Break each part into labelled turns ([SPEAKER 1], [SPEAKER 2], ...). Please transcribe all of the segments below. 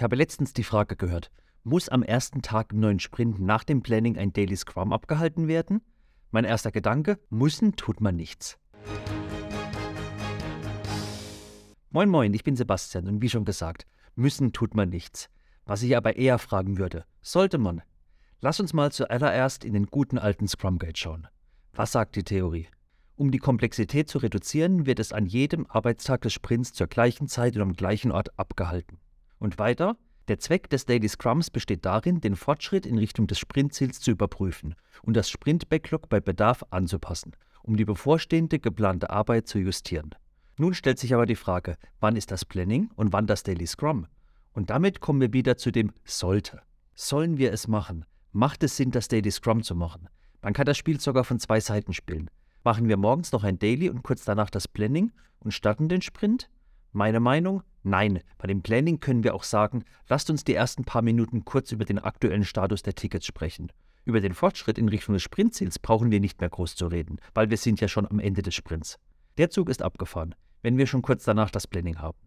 [SPEAKER 1] Ich habe letztens die Frage gehört, muss am ersten Tag im neuen Sprint nach dem Planning ein Daily Scrum abgehalten werden? Mein erster Gedanke, müssen tut man nichts. Moin moin, ich bin Sebastian und wie schon gesagt, müssen tut man nichts. Was ich aber eher fragen würde, sollte man? Lass uns mal zuallererst in den guten alten Scrum Guide schauen. Was sagt die Theorie? Um die Komplexität zu reduzieren, wird es an jedem Arbeitstag des Sprints zur gleichen Zeit und am gleichen Ort abgehalten. Und weiter, der Zweck des Daily Scrums besteht darin, den Fortschritt in Richtung des Sprintziels zu überprüfen und das Sprint-Backlog bei Bedarf anzupassen, um die bevorstehende geplante Arbeit zu justieren. Nun stellt sich aber die Frage, wann ist das Planning und wann das Daily Scrum? Und damit kommen wir wieder zu dem sollte. Sollen wir es machen? Macht es Sinn, das Daily Scrum zu machen? Man kann das Spiel sogar von zwei Seiten spielen. Machen wir morgens noch ein Daily und kurz danach das Planning und starten den Sprint? Meine Meinung? Nein. Bei dem Planning können wir auch sagen, lasst uns die ersten paar Minuten kurz über den aktuellen Status der Tickets sprechen. Über den Fortschritt in Richtung des Sprintziels brauchen wir nicht mehr groß zu reden, weil wir sind ja schon am Ende des Sprints. Der Zug ist abgefahren, wenn wir schon kurz danach das Planning haben.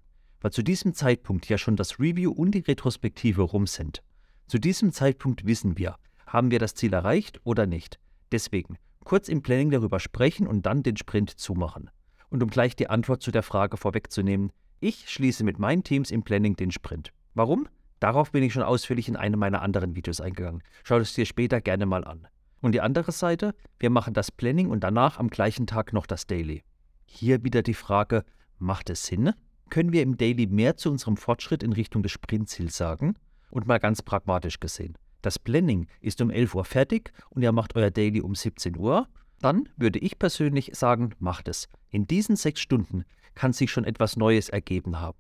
[SPEAKER 1] Weil zu diesem Zeitpunkt ja schon das Review und die Retrospektive rum sind. Zu diesem Zeitpunkt wissen wir, haben wir das Ziel erreicht oder nicht. Deswegen kurz im Planning darüber sprechen und dann den Sprint zumachen. Und um gleich die Antwort zu der Frage vorwegzunehmen, ich schließe mit meinen Teams im Planning den Sprint. Warum? Darauf bin ich schon ausführlich in einem meiner anderen Videos eingegangen. Schau es dir später gerne mal an. Und die andere Seite, wir machen das Planning und danach am gleichen Tag noch das Daily. Hier wieder die Frage, macht es Sinn? Können wir im Daily mehr zu unserem Fortschritt in Richtung des Sprintziels sagen? Und mal ganz pragmatisch gesehen. Das Planning ist um 11 Uhr fertig und ihr macht euer Daily um 17 Uhr, dann würde ich persönlich sagen, macht es. In diesen sechs Stunden kann sich schon etwas Neues ergeben haben.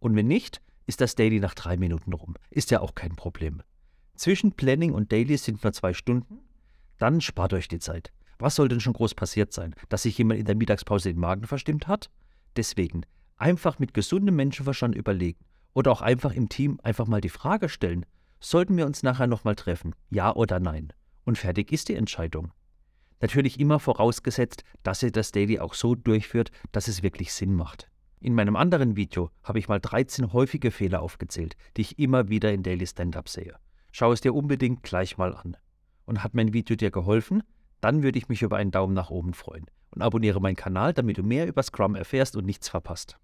[SPEAKER 1] Und wenn nicht, ist das Daily nach drei Minuten rum. Ist ja auch kein Problem. Zwischen Planning und Daily sind nur zwei Stunden. Dann spart euch die Zeit. Was soll denn schon groß passiert sein? Dass sich jemand in der Mittagspause den Magen verstimmt hat? Deswegen einfach mit gesundem Menschenverstand überlegen. Oder auch einfach im Team einfach mal die Frage stellen, sollten wir uns nachher nochmal treffen? Ja oder nein? Und fertig ist die Entscheidung. Natürlich immer vorausgesetzt, dass ihr das Daily auch so durchführt, dass es wirklich Sinn macht. In meinem anderen Video habe ich mal 13 häufige Fehler aufgezählt, die ich immer wieder in Daily Stand-Up sehe. Schau es dir unbedingt gleich mal an. Und hat mein Video dir geholfen? Dann würde ich mich über einen Daumen nach oben freuen. Und abonniere meinen Kanal, damit du mehr über Scrum erfährst und nichts verpasst.